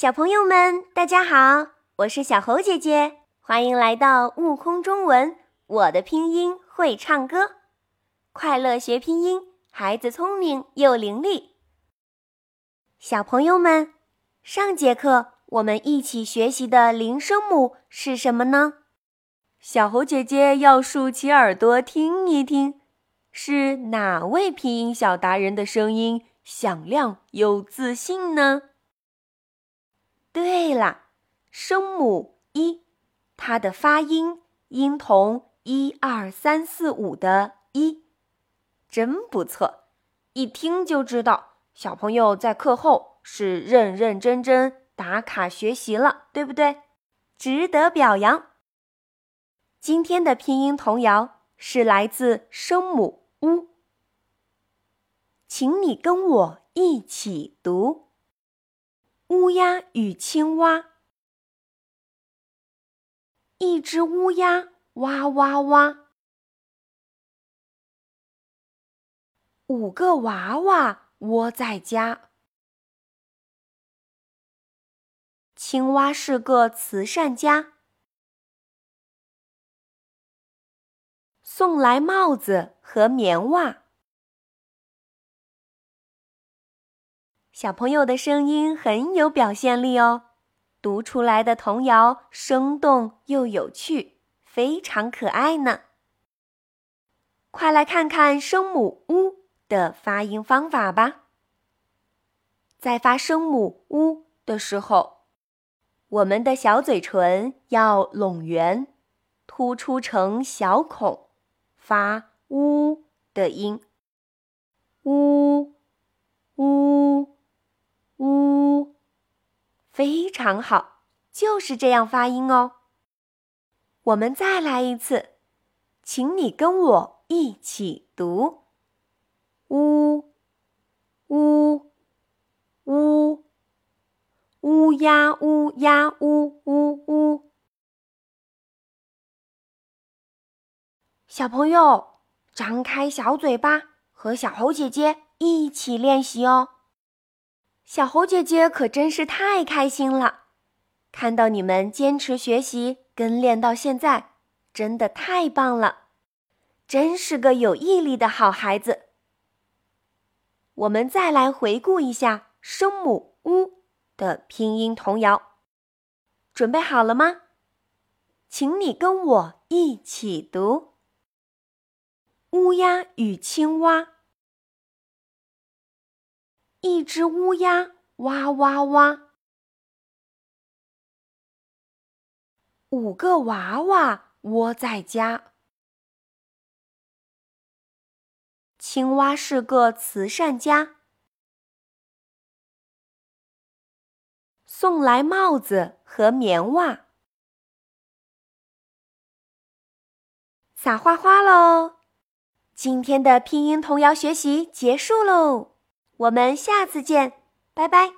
小朋友们，大家好，我是小猴姐姐，欢迎来到悟空中文。我的拼音会唱歌，快乐学拼音，孩子聪明又伶俐。小朋友们，上节课我们一起学习的零声母是什么呢？小猴姐姐要竖起耳朵听一听，是哪位拼音小达人的声音响亮又自信呢？对了，声母一，它的发音音同一二三四五的“一”，真不错，一听就知道小朋友在课后是认认真真打卡学习了，对不对？值得表扬。今天的拼音童谣是来自声母“乌”，请你跟我一起读。乌鸦与青蛙，一只乌鸦哇哇哇，五个娃娃窝在家。青蛙是个慈善家，送来帽子和棉袜。小朋友的声音很有表现力哦，读出来的童谣生动又有趣，非常可爱呢。快来看看声母“乌”的发音方法吧。在发声母“乌”的时候，我们的小嘴唇要拢圆，突出成小孔，发“乌”的音。乌，乌。呜，非常好，就是这样发音哦。我们再来一次，请你跟我一起读：呜，呜，呜乌鸦乌鸦呜呜呜。小朋友，张开小嘴巴，和小猴姐姐一起练习哦。小猴姐姐可真是太开心了，看到你们坚持学习跟练到现在，真的太棒了，真是个有毅力的好孩子。我们再来回顾一下声母“乌”的拼音童谣，准备好了吗？请你跟我一起读：乌鸦与青蛙。一只乌鸦哇哇哇，五个娃娃窝在家。青蛙是个慈善家，送来帽子和棉袜。撒花花喽！今天的拼音童谣学习结束喽。我们下次见，拜拜。